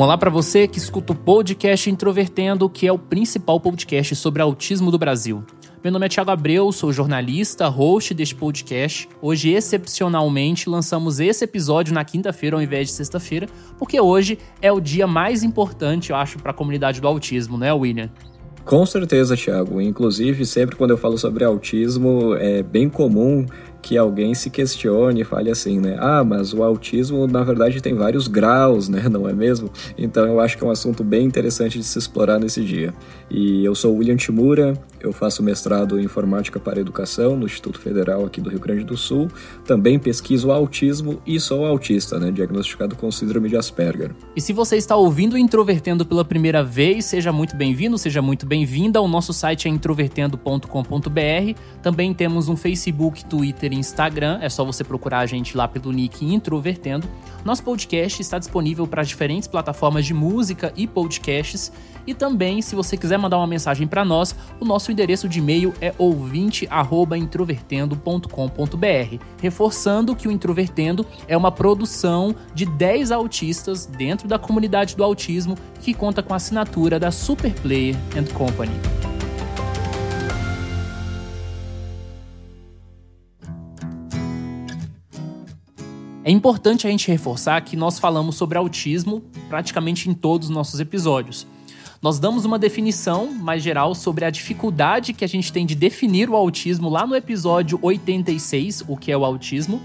Olá para você que escuta o podcast Introvertendo, que é o principal podcast sobre autismo do Brasil. Meu nome é Thiago Abreu, sou jornalista, host deste podcast. Hoje, excepcionalmente, lançamos esse episódio na quinta-feira ao invés de sexta-feira, porque hoje é o dia mais importante, eu acho, para a comunidade do autismo, né, William? Com certeza, Thiago. Inclusive, sempre quando eu falo sobre autismo, é bem comum que alguém se questione e fale assim, né? Ah, mas o autismo na verdade tem vários graus, né? Não é mesmo? Então eu acho que é um assunto bem interessante de se explorar nesse dia. E eu sou William Timura, eu faço mestrado em informática para educação no Instituto Federal aqui do Rio Grande do Sul. Também pesquiso autismo e sou autista, né? Diagnosticado com síndrome de Asperger. E se você está ouvindo Introvertendo pela primeira vez, seja muito bem-vindo, seja muito bem-vinda. O nosso site é introvertendo.com.br. Também temos um Facebook, Twitter e Instagram, é só você procurar a gente lá pelo nick Introvertendo. Nosso podcast está disponível para diferentes plataformas de música e podcasts. E também, se você quiser mandar uma mensagem para nós, o nosso endereço de e-mail é ouvinte@introvertendo.com.br. Reforçando que o Introvertendo é uma produção de 10 autistas dentro da comunidade do autismo que conta com a assinatura da Superplayer and Company. É importante a gente reforçar que nós falamos sobre autismo praticamente em todos os nossos episódios. Nós damos uma definição mais geral sobre a dificuldade que a gente tem de definir o autismo lá no episódio 86, o que é o autismo.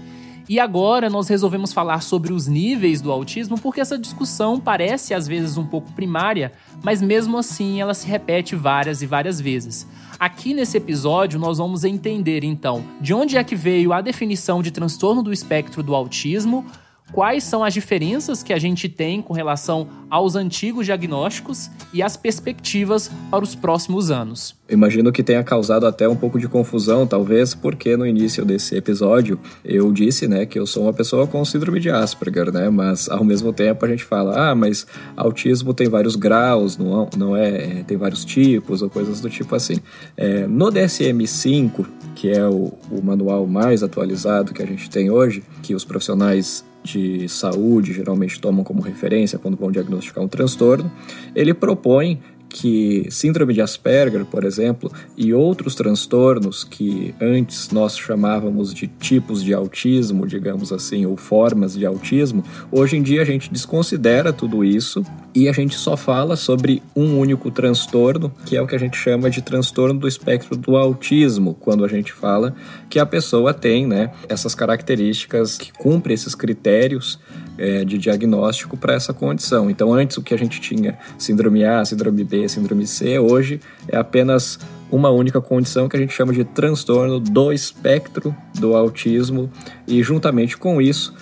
E agora nós resolvemos falar sobre os níveis do autismo porque essa discussão parece às vezes um pouco primária, mas mesmo assim ela se repete várias e várias vezes. Aqui nesse episódio, nós vamos entender então de onde é que veio a definição de transtorno do espectro do autismo, quais são as diferenças que a gente tem com relação aos antigos diagnósticos e as perspectivas para os próximos anos. Imagino que tenha causado até um pouco de confusão, talvez, porque no início desse episódio eu disse, né, que eu sou uma pessoa com síndrome de Asperger, né, mas ao mesmo tempo a gente fala, ah, mas autismo tem vários graus, não, não é, tem vários tipos ou coisas do tipo assim. É, no DSM-5, que é o, o manual mais atualizado que a gente tem hoje, que os profissionais de saúde geralmente tomam como referência quando vão diagnosticar um transtorno, ele propõe que síndrome de Asperger, por exemplo, e outros transtornos que antes nós chamávamos de tipos de autismo, digamos assim, ou formas de autismo, hoje em dia a gente desconsidera tudo isso e a gente só fala sobre um único transtorno, que é o que a gente chama de transtorno do espectro do autismo, quando a gente fala que a pessoa tem, né, essas características que cumprem esses critérios é, de diagnóstico para essa condição. Então, antes o que a gente tinha síndrome A, síndrome B, síndrome C, hoje é apenas uma única condição que a gente chama de transtorno do espectro do autismo. E juntamente com isso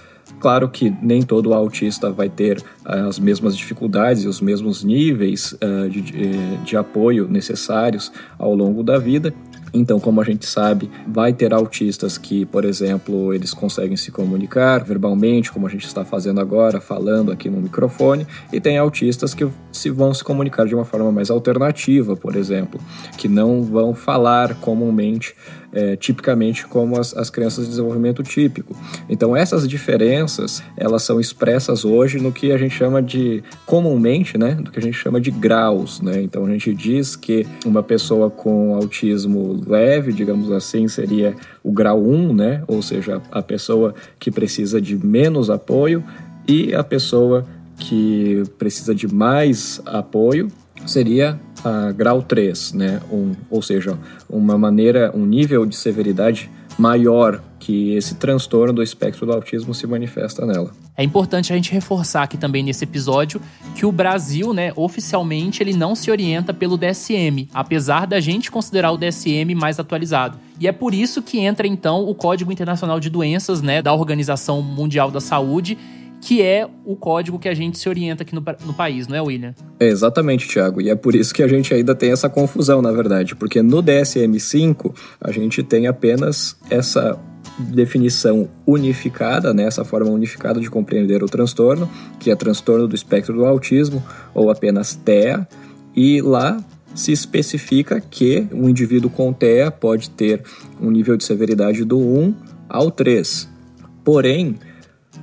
Claro que nem todo autista vai ter uh, as mesmas dificuldades e os mesmos níveis uh, de, de, de apoio necessários ao longo da vida, então, como a gente sabe, vai ter autistas que, por exemplo, eles conseguem se comunicar verbalmente, como a gente está fazendo agora, falando aqui no microfone, e tem autistas que se vão se comunicar de uma forma mais alternativa, por exemplo, que não vão falar comumente é, tipicamente como as, as crianças de desenvolvimento típico. Então essas diferenças elas são expressas hoje no que a gente chama de comumente, né, do que a gente chama de graus, né. Então a gente diz que uma pessoa com autismo leve, digamos assim, seria o grau 1, né, ou seja, a pessoa que precisa de menos apoio e a pessoa que precisa de mais apoio seria a grau 3, né? Um, ou seja, uma maneira, um nível de severidade maior que esse transtorno do espectro do autismo se manifesta nela. É importante a gente reforçar aqui também nesse episódio que o Brasil, né, oficialmente ele não se orienta pelo DSM, apesar da gente considerar o DSM mais atualizado. E é por isso que entra então o Código Internacional de Doenças, né, da Organização Mundial da Saúde, que é o código que a gente se orienta aqui no, no país, não é, William? É exatamente, Thiago. E é por isso que a gente ainda tem essa confusão, na verdade, porque no DSM-5 a gente tem apenas essa definição unificada, né, essa forma unificada de compreender o transtorno, que é transtorno do espectro do autismo, ou apenas TEA, e lá se especifica que um indivíduo com TEA pode ter um nível de severidade do 1 ao 3. Porém,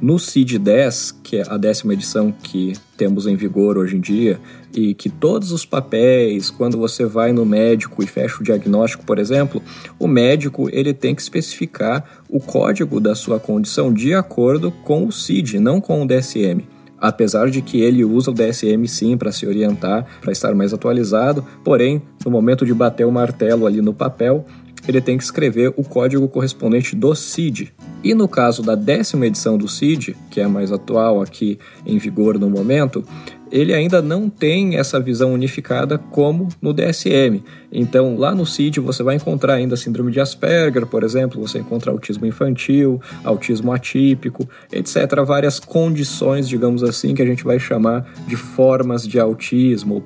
no CID-10, que é a décima edição que temos em vigor hoje em dia, e que todos os papéis, quando você vai no médico e fecha o diagnóstico, por exemplo, o médico ele tem que especificar o código da sua condição de acordo com o CID, não com o DSM apesar de que ele usa o DSM sim para se orientar, para estar mais atualizado, porém, no momento de bater o martelo ali no papel, ele tem que escrever o código correspondente do CID. E no caso da décima edição do CID, que é a mais atual aqui em vigor no momento, ele ainda não tem essa visão unificada como no DSM. Então, lá no CID você vai encontrar ainda síndrome de Asperger, por exemplo, você encontra autismo infantil, autismo atípico, etc. Várias condições, digamos assim, que a gente vai chamar de formas de autismo,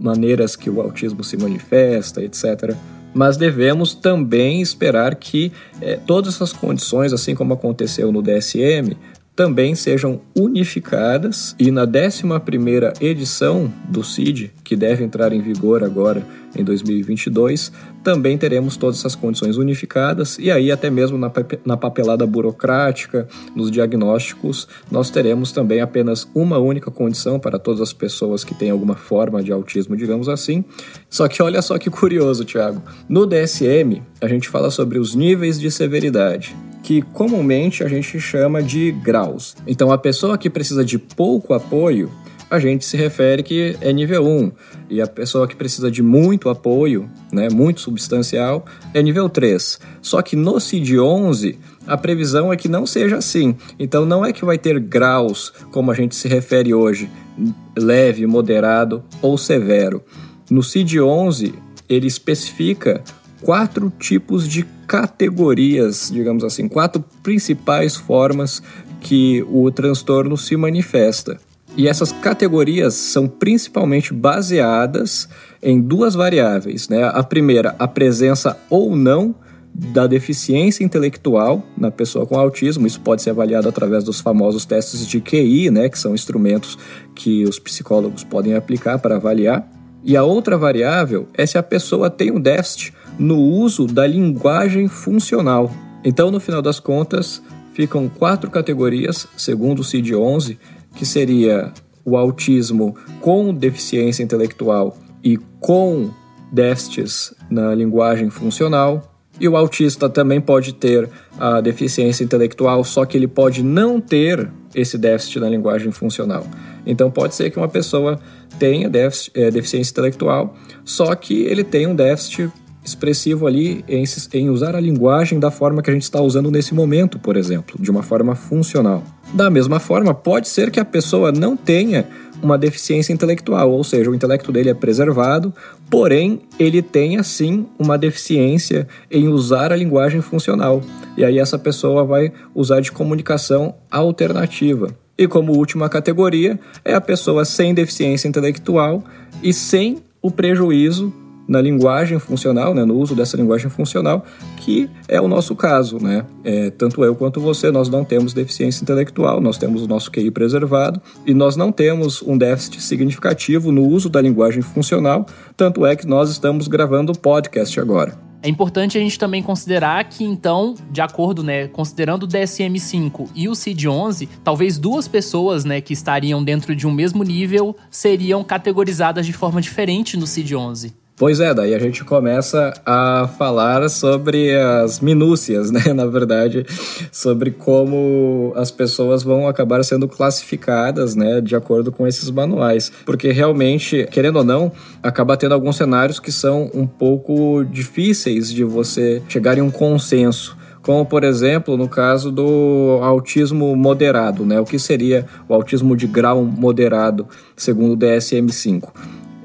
maneiras que o autismo se manifesta, etc mas devemos também esperar que eh, todas essas condições, assim como aconteceu no DSM, também sejam unificadas e na 11ª edição do CID, que deve entrar em vigor agora em 2022, também teremos todas essas condições unificadas e aí até mesmo na, na papelada burocrática, nos diagnósticos, nós teremos também apenas uma única condição para todas as pessoas que têm alguma forma de autismo, digamos assim. Só que olha só que curioso, Thiago. No DSM, a gente fala sobre os níveis de severidade que comumente a gente chama de graus. Então, a pessoa que precisa de pouco apoio, a gente se refere que é nível 1. E a pessoa que precisa de muito apoio, né, muito substancial, é nível 3. Só que no CID-11, a previsão é que não seja assim. Então, não é que vai ter graus, como a gente se refere hoje, leve, moderado ou severo. No CID-11, ele especifica quatro tipos de categorias, digamos assim, quatro principais formas que o transtorno se manifesta. E essas categorias são principalmente baseadas em duas variáveis. Né? A primeira, a presença ou não da deficiência intelectual na pessoa com autismo. Isso pode ser avaliado através dos famosos testes de QI, né? que são instrumentos que os psicólogos podem aplicar para avaliar. E a outra variável é se a pessoa tem um déficit no uso da linguagem funcional. Então, no final das contas, ficam quatro categorias, segundo o CID-11, que seria o autismo com deficiência intelectual e com déficits na linguagem funcional. E o autista também pode ter a deficiência intelectual, só que ele pode não ter esse déficit na linguagem funcional. Então pode ser que uma pessoa tenha déficit, é, deficiência intelectual, só que ele tem um déficit expressivo ali em, em usar a linguagem da forma que a gente está usando nesse momento, por exemplo, de uma forma funcional. Da mesma forma, pode ser que a pessoa não tenha uma deficiência intelectual, ou seja, o intelecto dele é preservado, porém ele tem sim uma deficiência em usar a linguagem funcional. E aí essa pessoa vai usar de comunicação alternativa. E como última categoria é a pessoa sem deficiência intelectual e sem o prejuízo na linguagem funcional, né, no uso dessa linguagem funcional, que é o nosso caso, né? É, tanto eu quanto você, nós não temos deficiência intelectual, nós temos o nosso QI preservado e nós não temos um déficit significativo no uso da linguagem funcional, tanto é que nós estamos gravando o podcast agora. É importante a gente também considerar que, então, de acordo, né, considerando o DSM-5 e o CID-11, talvez duas pessoas, né, que estariam dentro de um mesmo nível seriam categorizadas de forma diferente no CID-11. Pois é, daí a gente começa a falar sobre as minúcias, né? Na verdade, sobre como as pessoas vão acabar sendo classificadas, né? De acordo com esses manuais. Porque realmente, querendo ou não, acaba tendo alguns cenários que são um pouco difíceis de você chegar em um consenso como por exemplo no caso do autismo moderado, né? O que seria o autismo de grau moderado, segundo o DSM-5?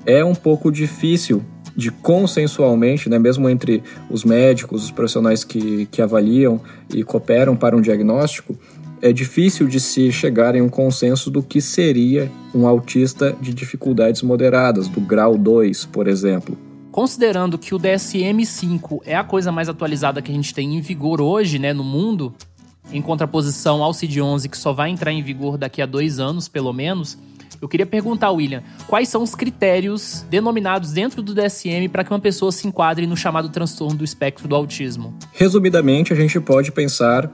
É um pouco difícil de consensualmente, né, mesmo entre os médicos, os profissionais que, que avaliam e cooperam para um diagnóstico, é difícil de se chegar em um consenso do que seria um autista de dificuldades moderadas, do grau 2, por exemplo. Considerando que o DSM-5 é a coisa mais atualizada que a gente tem em vigor hoje, né, no mundo, em contraposição ao CID-11 que só vai entrar em vigor daqui a dois anos, pelo menos, eu queria perguntar, William, quais são os critérios denominados dentro do DSM para que uma pessoa se enquadre no chamado transtorno do espectro do autismo? Resumidamente, a gente pode pensar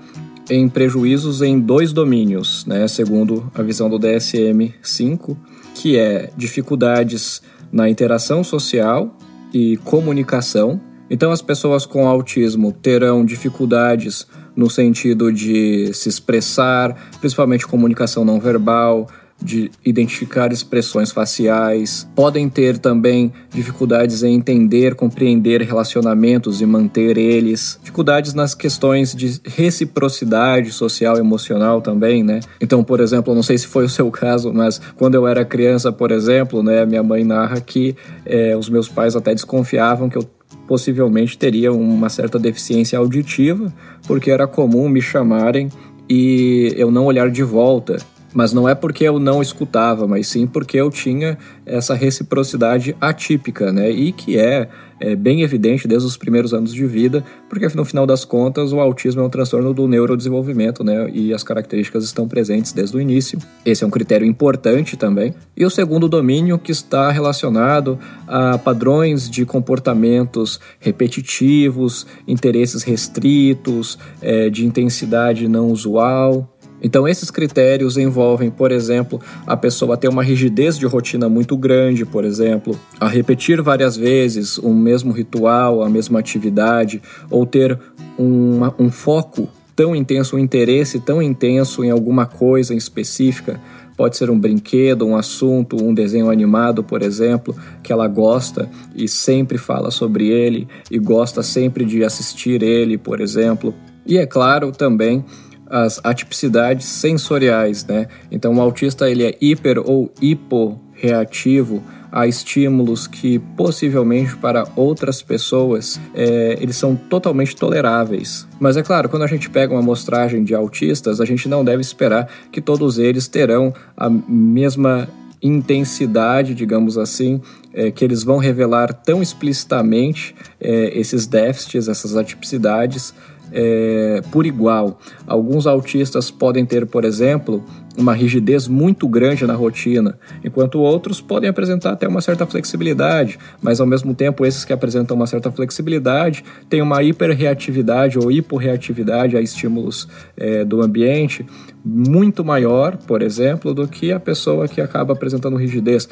em prejuízos em dois domínios, né, segundo a visão do DSM-5, que é dificuldades na interação social e comunicação. Então, as pessoas com autismo terão dificuldades no sentido de se expressar, principalmente comunicação não verbal, de identificar expressões faciais, podem ter também dificuldades em entender, compreender relacionamentos e manter eles, dificuldades nas questões de reciprocidade social e emocional também, né? Então, por exemplo, não sei se foi o seu caso, mas quando eu era criança, por exemplo, né, minha mãe narra que é, os meus pais até desconfiavam que eu possivelmente teria uma certa deficiência auditiva, porque era comum me chamarem e eu não olhar de volta mas não é porque eu não escutava, mas sim porque eu tinha essa reciprocidade atípica, né? E que é, é, bem evidente desde os primeiros anos de vida, porque no final das contas o autismo é um transtorno do neurodesenvolvimento, né? E as características estão presentes desde o início. Esse é um critério importante também. E o segundo domínio que está relacionado a padrões de comportamentos repetitivos, interesses restritos, é, de intensidade não usual. Então, esses critérios envolvem, por exemplo, a pessoa ter uma rigidez de rotina muito grande, por exemplo, a repetir várias vezes o mesmo ritual, a mesma atividade, ou ter uma, um foco tão intenso, um interesse tão intenso em alguma coisa em específica. Pode ser um brinquedo, um assunto, um desenho animado, por exemplo, que ela gosta e sempre fala sobre ele e gosta sempre de assistir ele, por exemplo. E é claro também as atipicidades sensoriais, né? Então o autista ele é hiper ou hiporreativo a estímulos que possivelmente para outras pessoas é, eles são totalmente toleráveis. Mas é claro, quando a gente pega uma amostragem de autistas, a gente não deve esperar que todos eles terão a mesma intensidade, digamos assim, é, que eles vão revelar tão explicitamente é, esses déficits, essas atipicidades é, por igual. Alguns autistas podem ter, por exemplo, uma rigidez muito grande na rotina, enquanto outros podem apresentar até uma certa flexibilidade, mas ao mesmo tempo esses que apresentam uma certa flexibilidade têm uma hiperreatividade ou hiporreatividade a estímulos é, do ambiente muito maior, por exemplo, do que a pessoa que acaba apresentando rigidez.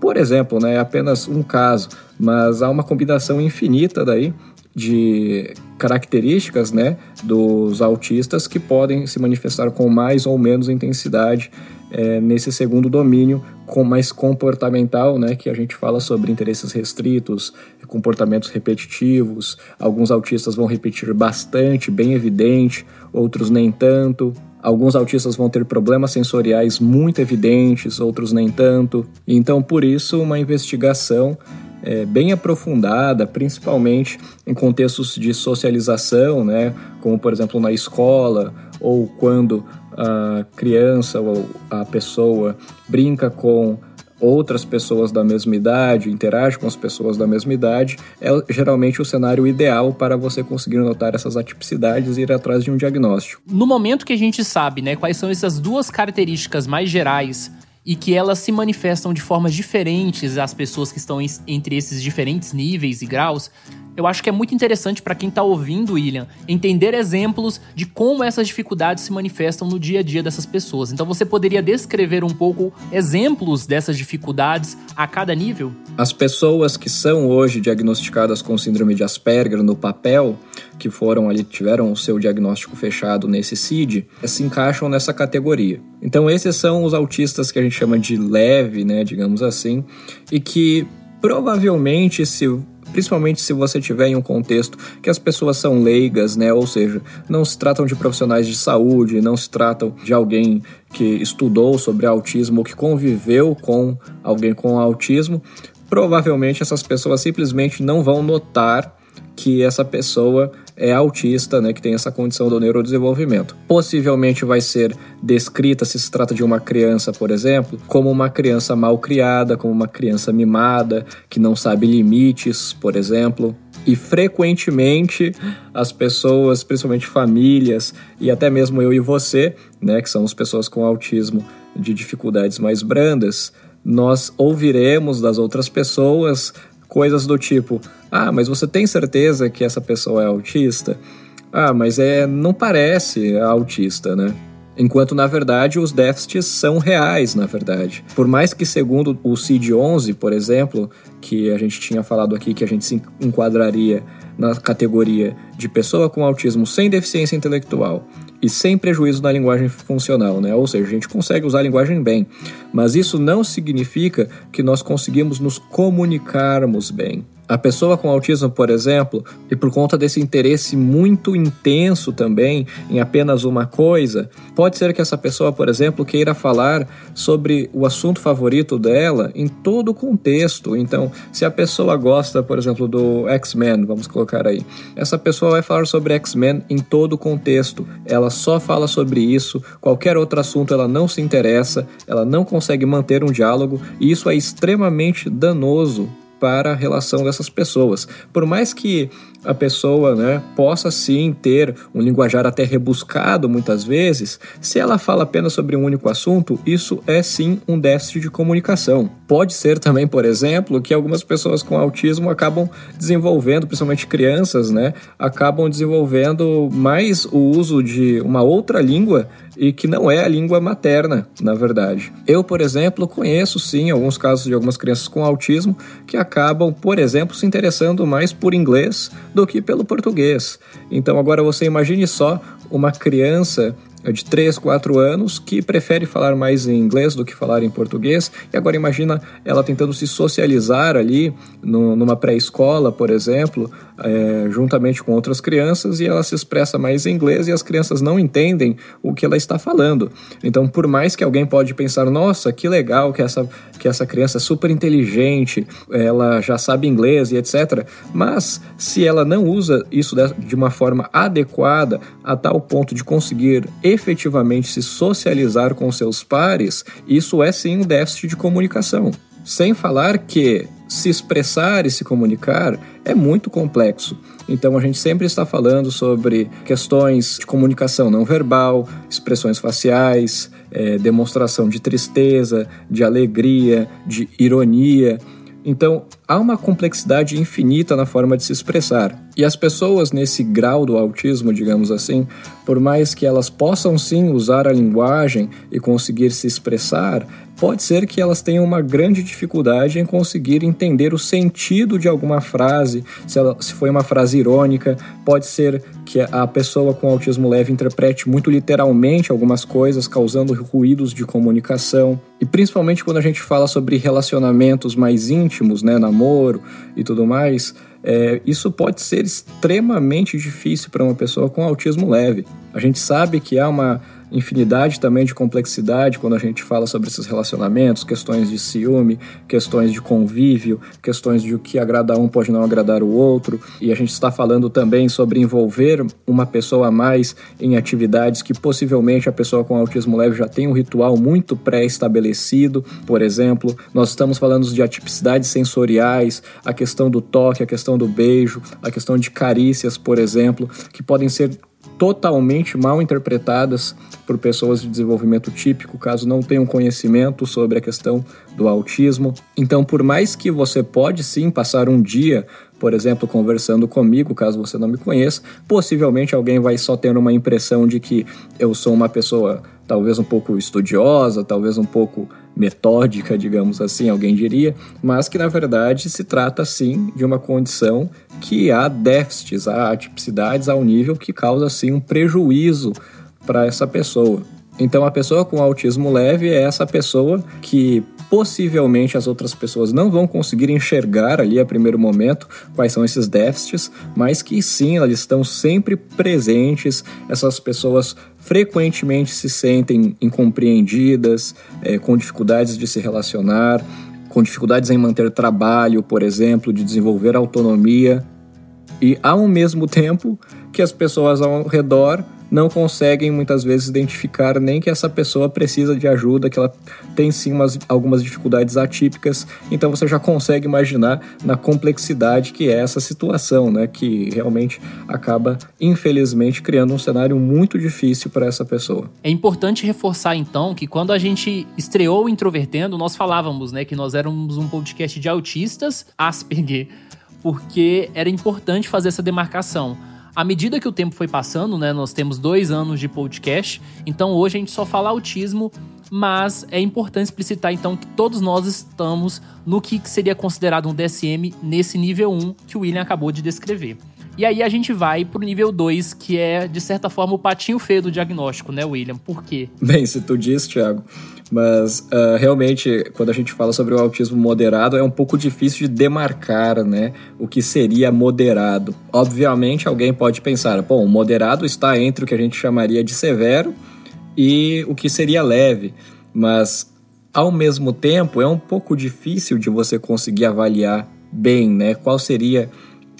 Por exemplo, né, é apenas um caso, mas há uma combinação infinita daí de características né, dos autistas que podem se manifestar com mais ou menos intensidade é, nesse segundo domínio, com mais comportamental, né, que a gente fala sobre interesses restritos, comportamentos repetitivos. Alguns autistas vão repetir bastante, bem evidente, outros nem tanto. Alguns autistas vão ter problemas sensoriais muito evidentes, outros nem tanto. Então, por isso, uma investigação é, bem aprofundada, principalmente em contextos de socialização, né, como por exemplo na escola ou quando a criança ou a pessoa brinca com outras pessoas da mesma idade, interage com as pessoas da mesma idade, é geralmente o cenário ideal para você conseguir notar essas atipicidades e ir atrás de um diagnóstico. No momento que a gente sabe, né, quais são essas duas características mais gerais e que elas se manifestam de formas diferentes às pessoas que estão entre esses diferentes níveis e graus, eu acho que é muito interessante para quem está ouvindo, William, entender exemplos de como essas dificuldades se manifestam no dia a dia dessas pessoas. Então você poderia descrever um pouco exemplos dessas dificuldades a cada nível? As pessoas que são hoje diagnosticadas com síndrome de Asperger no papel, que foram ali, tiveram o seu diagnóstico fechado nesse CID, se encaixam nessa categoria. Então esses são os autistas que a gente chama de leve, né, digamos assim, e que provavelmente se principalmente se você tiver em um contexto que as pessoas são leigas, né? Ou seja, não se tratam de profissionais de saúde, não se tratam de alguém que estudou sobre autismo ou que conviveu com alguém com autismo. Provavelmente essas pessoas simplesmente não vão notar que essa pessoa é autista, né, que tem essa condição do neurodesenvolvimento. Possivelmente vai ser descrita, se se trata de uma criança, por exemplo, como uma criança mal criada, como uma criança mimada, que não sabe limites, por exemplo. E frequentemente as pessoas, principalmente famílias e até mesmo eu e você, né, que somos pessoas com autismo de dificuldades mais brandas, nós ouviremos das outras pessoas coisas do tipo: "Ah, mas você tem certeza que essa pessoa é autista?" "Ah, mas é não parece autista, né?" enquanto na verdade os déficits são reais, na verdade. Por mais que segundo o CID-11, por exemplo, que a gente tinha falado aqui que a gente se enquadraria na categoria de pessoa com autismo sem deficiência intelectual e sem prejuízo na linguagem funcional, né? Ou seja, a gente consegue usar a linguagem bem, mas isso não significa que nós conseguimos nos comunicarmos bem. A pessoa com autismo, por exemplo, e por conta desse interesse muito intenso também em apenas uma coisa, pode ser que essa pessoa, por exemplo, queira falar sobre o assunto favorito dela em todo o contexto. Então, se a pessoa gosta, por exemplo, do X-Men, vamos colocar aí, essa pessoa vai falar sobre X-Men em todo o contexto. Ela só fala sobre isso, qualquer outro assunto ela não se interessa, ela não consegue manter um diálogo, e isso é extremamente danoso para a relação dessas pessoas. Por mais que a pessoa né, possa sim ter um linguajar até rebuscado muitas vezes, se ela fala apenas sobre um único assunto, isso é sim um déficit de comunicação. Pode ser também, por exemplo, que algumas pessoas com autismo acabam desenvolvendo, principalmente crianças, né, acabam desenvolvendo mais o uso de uma outra língua e que não é a língua materna, na verdade. Eu, por exemplo, conheço sim alguns casos de algumas crianças com autismo que acabam, por exemplo, se interessando mais por inglês do que pelo português. Então agora você imagine só uma criança de 3, 4 anos que prefere falar mais em inglês do que falar em português. E agora imagina ela tentando se socializar ali no, numa pré-escola, por exemplo, é, juntamente com outras crianças e ela se expressa mais em inglês e as crianças não entendem o que ela está falando. Então, por mais que alguém pode pensar, nossa, que legal que essa, que essa criança é super inteligente, ela já sabe inglês e etc. Mas se ela não usa isso de uma forma adequada a tal ponto de conseguir efetivamente se socializar com seus pares, isso é sim um déficit de comunicação. Sem falar que se expressar e se comunicar é muito complexo. Então a gente sempre está falando sobre questões de comunicação não verbal, expressões faciais, é, demonstração de tristeza, de alegria, de ironia. Então, há uma complexidade infinita na forma de se expressar. E as pessoas nesse grau do autismo, digamos assim, por mais que elas possam sim usar a linguagem e conseguir se expressar, pode ser que elas tenham uma grande dificuldade em conseguir entender o sentido de alguma frase, se, ela, se foi uma frase irônica, pode ser que a pessoa com autismo leve interprete muito literalmente algumas coisas, causando ruídos de comunicação. E principalmente quando a gente fala sobre relacionamentos mais íntimos, né, namoro e tudo mais, é, isso pode ser extremamente difícil para uma pessoa com autismo leve. A gente sabe que há uma infinidade também de complexidade quando a gente fala sobre esses relacionamentos, questões de ciúme, questões de convívio, questões de o que agrada um pode não agradar o outro. E a gente está falando também sobre envolver uma pessoa a mais em atividades que possivelmente a pessoa com autismo leve já tem um ritual muito pré-estabelecido. Por exemplo, nós estamos falando de atipicidades sensoriais, a questão do toque, a questão do beijo, a questão de carícias, por exemplo, que podem ser totalmente mal interpretadas por pessoas de desenvolvimento típico, caso não tenham conhecimento sobre a questão do autismo. Então, por mais que você pode sim passar um dia, por exemplo, conversando comigo, caso você não me conheça, possivelmente alguém vai só ter uma impressão de que eu sou uma pessoa talvez um pouco estudiosa, talvez um pouco metódica, digamos assim, alguém diria, mas que na verdade se trata sim de uma condição que há déficits, há atipicidades ao nível que causa sim um prejuízo para essa pessoa. Então a pessoa com autismo leve é essa pessoa que possivelmente as outras pessoas não vão conseguir enxergar ali a primeiro momento quais são esses déficits, mas que sim, elas estão sempre presentes, essas pessoas frequentemente se sentem incompreendidas, é, com dificuldades de se relacionar, com dificuldades em manter trabalho, por exemplo, de desenvolver autonomia, e ao mesmo tempo que as pessoas ao redor não conseguem muitas vezes identificar nem que essa pessoa precisa de ajuda, que ela tem sim umas, algumas dificuldades atípicas. Então você já consegue imaginar na complexidade que é essa situação, né? Que realmente acaba, infelizmente, criando um cenário muito difícil para essa pessoa. É importante reforçar então que quando a gente estreou o Introvertendo, nós falávamos, né, que nós éramos um podcast de autistas Asperger, porque era importante fazer essa demarcação à medida que o tempo foi passando, né, nós temos dois anos de podcast, então hoje a gente só fala autismo, mas é importante explicitar então que todos nós estamos no que seria considerado um DSM nesse nível 1 que o William acabou de descrever. E aí a gente vai pro nível 2, que é, de certa forma, o patinho feio do diagnóstico, né, William? Por quê? Bem, se tu diz, Thiago. Mas uh, realmente, quando a gente fala sobre o autismo moderado, é um pouco difícil de demarcar né, o que seria moderado. Obviamente, alguém pode pensar: bom, o moderado está entre o que a gente chamaria de severo e o que seria leve. Mas, ao mesmo tempo, é um pouco difícil de você conseguir avaliar bem né, qual seria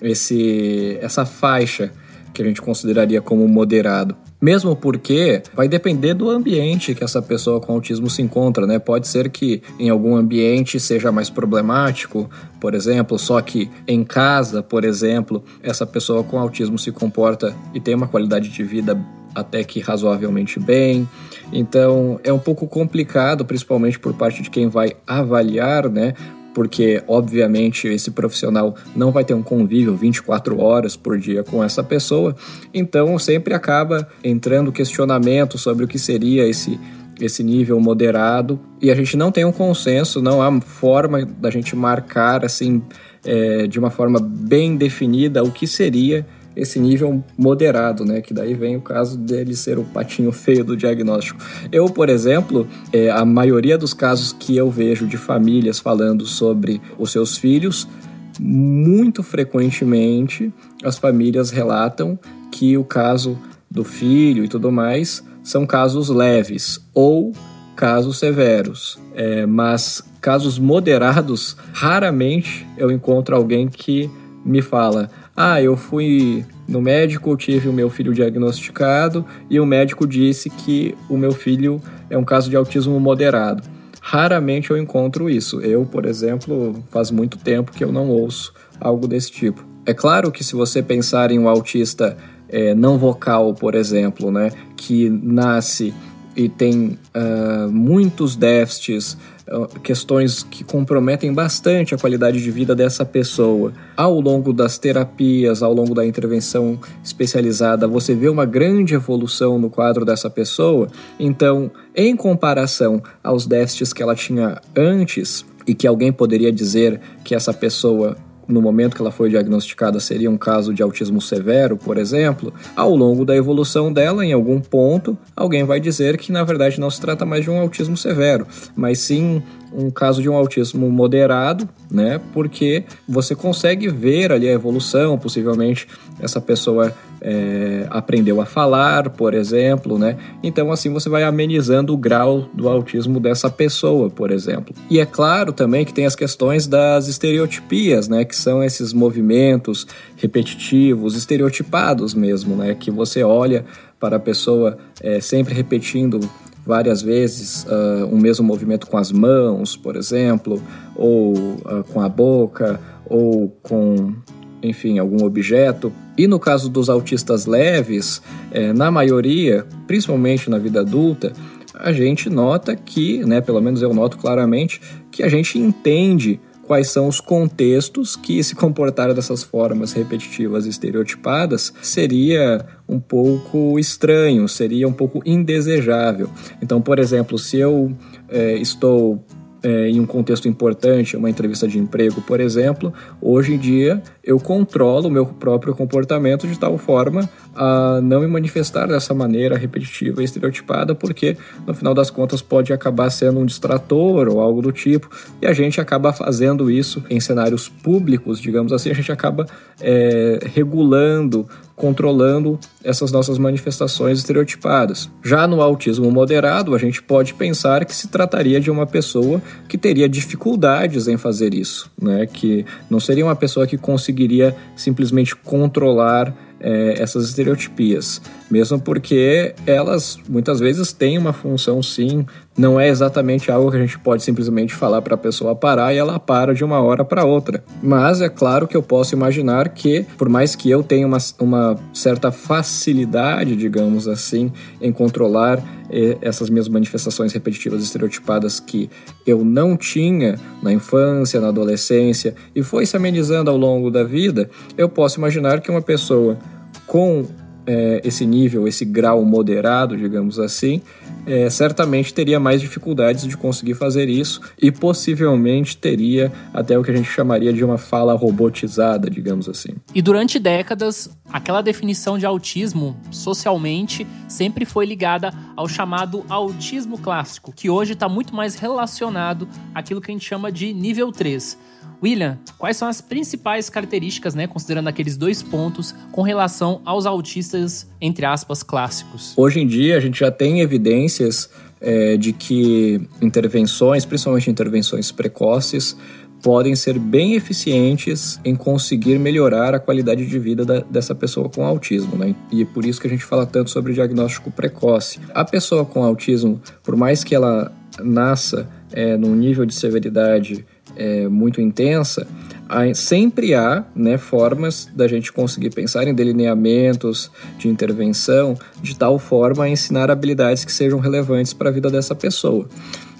esse, essa faixa que a gente consideraria como moderado. Mesmo porque vai depender do ambiente que essa pessoa com autismo se encontra, né? Pode ser que em algum ambiente seja mais problemático, por exemplo, só que em casa, por exemplo, essa pessoa com autismo se comporta e tem uma qualidade de vida até que razoavelmente bem. Então é um pouco complicado, principalmente por parte de quem vai avaliar, né? Porque obviamente esse profissional não vai ter um convívio 24 horas por dia com essa pessoa, então sempre acaba entrando questionamento sobre o que seria esse esse nível moderado. E a gente não tem um consenso, não há forma da gente marcar assim é, de uma forma bem definida o que seria esse nível moderado, né? Que daí vem o caso dele ser o patinho feio do diagnóstico. Eu, por exemplo, é, a maioria dos casos que eu vejo de famílias falando sobre os seus filhos, muito frequentemente as famílias relatam que o caso do filho e tudo mais são casos leves ou casos severos. É, mas casos moderados, raramente eu encontro alguém que me fala: ah, eu fui no médico, tive o meu filho diagnosticado e o médico disse que o meu filho é um caso de autismo moderado. Raramente eu encontro isso. Eu, por exemplo, faz muito tempo que eu não ouço algo desse tipo. É claro que se você pensar em um autista é, não vocal, por exemplo, né, que nasce e tem uh, muitos déficits, questões que comprometem bastante a qualidade de vida dessa pessoa. Ao longo das terapias, ao longo da intervenção especializada, você vê uma grande evolução no quadro dessa pessoa. Então, em comparação aos déficits que ela tinha antes, e que alguém poderia dizer que essa pessoa no momento que ela foi diagnosticada seria um caso de autismo severo, por exemplo, ao longo da evolução dela, em algum ponto, alguém vai dizer que na verdade não se trata mais de um autismo severo, mas sim um caso de um autismo moderado, né? Porque você consegue ver ali a evolução, possivelmente essa pessoa é, aprendeu a falar, por exemplo, né? Então assim você vai amenizando o grau do autismo dessa pessoa, por exemplo. E é claro também que tem as questões das estereotipias, né? Que são esses movimentos repetitivos, estereotipados mesmo, né? Que você olha para a pessoa é, sempre repetindo várias vezes uh, um mesmo movimento com as mãos, por exemplo, ou uh, com a boca, ou com, enfim, algum objeto. E no caso dos autistas leves, é, na maioria, principalmente na vida adulta, a gente nota que, né, pelo menos eu noto claramente, que a gente entende quais são os contextos que se comportar dessas formas repetitivas e estereotipadas seria um pouco estranho, seria um pouco indesejável. Então, por exemplo, se eu é, estou é, em um contexto importante, uma entrevista de emprego, por exemplo, hoje em dia eu controlo o meu próprio comportamento de tal forma a não me manifestar dessa maneira repetitiva e estereotipada, porque no final das contas pode acabar sendo um distrator ou algo do tipo, e a gente acaba fazendo isso em cenários públicos, digamos assim, a gente acaba é, regulando controlando essas nossas manifestações estereotipadas. Já no autismo moderado, a gente pode pensar que se trataria de uma pessoa que teria dificuldades em fazer isso, né? que não seria uma pessoa que conseguiria simplesmente controlar é, essas estereotipias, mesmo porque elas muitas vezes têm uma função sim, não é exatamente algo que a gente pode simplesmente falar para a pessoa parar e ela para de uma hora para outra. Mas é claro que eu posso imaginar que, por mais que eu tenha uma, uma certa facilidade, digamos assim, em controlar eh, essas minhas manifestações repetitivas estereotipadas que eu não tinha na infância, na adolescência e foi se amenizando ao longo da vida, eu posso imaginar que uma pessoa com é, esse nível, esse grau moderado, digamos assim, é, certamente teria mais dificuldades de conseguir fazer isso e possivelmente teria até o que a gente chamaria de uma fala robotizada, digamos assim. E durante décadas, aquela definição de autismo socialmente sempre foi ligada ao chamado autismo clássico, que hoje está muito mais relacionado àquilo que a gente chama de nível 3 William, quais são as principais características, né, considerando aqueles dois pontos, com relação aos autistas, entre aspas, clássicos? Hoje em dia, a gente já tem evidências é, de que intervenções, principalmente intervenções precoces, podem ser bem eficientes em conseguir melhorar a qualidade de vida da, dessa pessoa com autismo, né? E é por isso que a gente fala tanto sobre diagnóstico precoce. A pessoa com autismo, por mais que ela nasça é, num nível de severidade é, muito intensa, sempre há né, formas da gente conseguir pensar em delineamentos de intervenção de tal forma a ensinar habilidades que sejam relevantes para a vida dessa pessoa.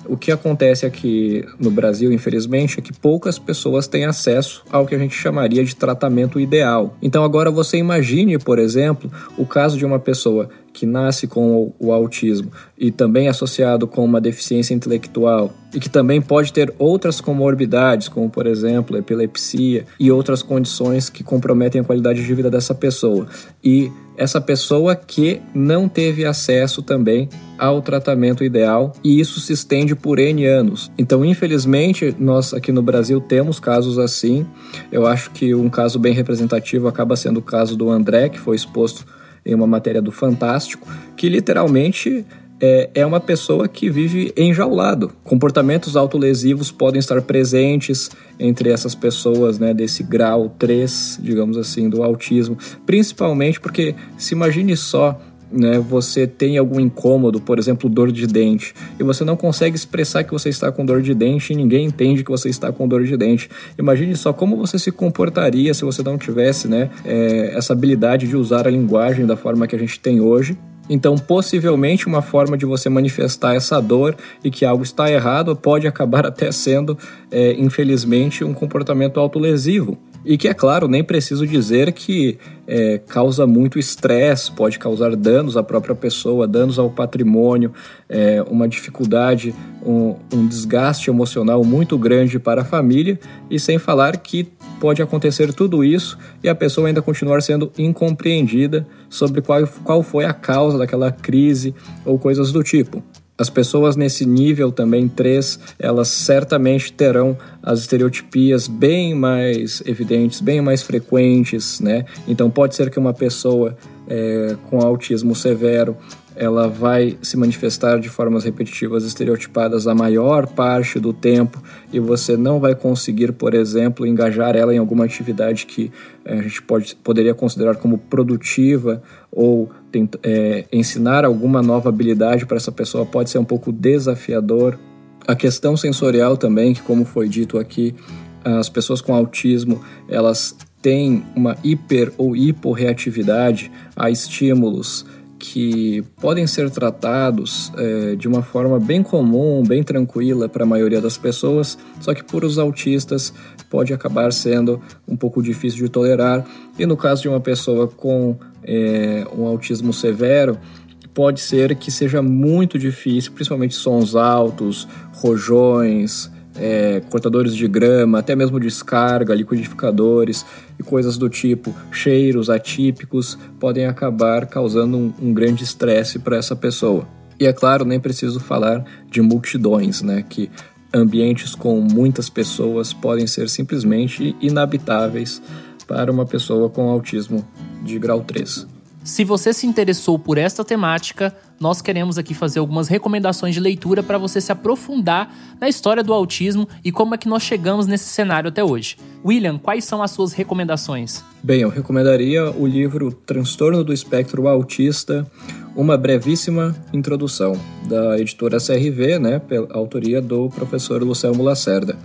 O que acontece aqui no Brasil, infelizmente, é que poucas pessoas têm acesso ao que a gente chamaria de tratamento ideal. Então, agora você imagine, por exemplo, o caso de uma pessoa que nasce com o, autismo e também associado com uma deficiência intelectual e que também pode ter outras comorbidades, como por exemplo epilepsia e outras condições que comprometem a qualidade de vida dessa pessoa. E essa pessoa que não teve acesso também ao tratamento ideal e isso se estende por N anos. Então, infelizmente, nós aqui no Brasil temos casos assim. Eu acho que um caso bem representativo acaba sendo o caso do André, que foi exposto em uma matéria do Fantástico, que literalmente é, é uma pessoa que vive enjaulado. Comportamentos autolesivos podem estar presentes entre essas pessoas, né, desse grau 3, digamos assim, do autismo, principalmente porque se imagine só né, você tem algum incômodo, por exemplo, dor de dente, e você não consegue expressar que você está com dor de dente e ninguém entende que você está com dor de dente. Imagine só como você se comportaria se você não tivesse né, é, essa habilidade de usar a linguagem da forma que a gente tem hoje. Então, possivelmente, uma forma de você manifestar essa dor e que algo está errado pode acabar até sendo, é, infelizmente, um comportamento autolesivo. E que, é claro, nem preciso dizer que é, causa muito estresse, pode causar danos à própria pessoa, danos ao patrimônio, é, uma dificuldade, um, um desgaste emocional muito grande para a família, e sem falar que pode acontecer tudo isso e a pessoa ainda continuar sendo incompreendida sobre qual, qual foi a causa daquela crise ou coisas do tipo. As pessoas nesse nível também 3, elas certamente terão as estereotipias bem mais evidentes, bem mais frequentes, né? Então pode ser que uma pessoa é, com autismo severo ela vai se manifestar de formas repetitivas estereotipadas a maior parte do tempo e você não vai conseguir, por exemplo, engajar ela em alguma atividade que a gente pode, poderia considerar como produtiva ou é, ensinar alguma nova habilidade para essa pessoa pode ser um pouco desafiador. A questão sensorial também, que como foi dito aqui, as pessoas com autismo, elas têm uma hiper ou hiporreatividade a estímulos que podem ser tratados é, de uma forma bem comum, bem tranquila para a maioria das pessoas, só que por os autistas pode acabar sendo um pouco difícil de tolerar. E no caso de uma pessoa com é, um autismo severo, pode ser que seja muito difícil, principalmente sons altos, rojões, é, cortadores de grama, até mesmo descarga, liquidificadores e coisas do tipo, cheiros atípicos, podem acabar causando um, um grande estresse para essa pessoa. E é claro, nem preciso falar de multidões, né? Que ambientes com muitas pessoas podem ser simplesmente inabitáveis para uma pessoa com autismo de grau 3. Se você se interessou por esta temática, nós queremos aqui fazer algumas recomendações de leitura para você se aprofundar na história do autismo e como é que nós chegamos nesse cenário até hoje. William, quais são as suas recomendações? Bem, eu recomendaria o livro Transtorno do Espectro Autista, uma brevíssima introdução da editora CRV, né, pela autoria do professor Lucelmo Lacerda.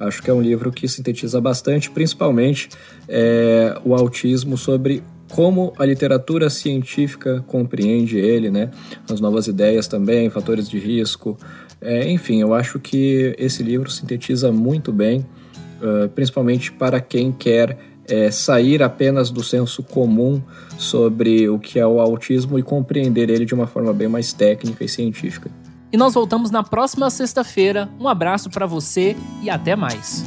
Acho que é um livro que sintetiza bastante, principalmente é, o autismo sobre como a literatura científica compreende ele, né, as novas ideias também, fatores de risco. É, enfim, eu acho que esse livro sintetiza muito bem, uh, principalmente para quem quer é, sair apenas do senso comum sobre o que é o autismo e compreender ele de uma forma bem mais técnica e científica. E nós voltamos na próxima sexta-feira. Um abraço para você e até mais.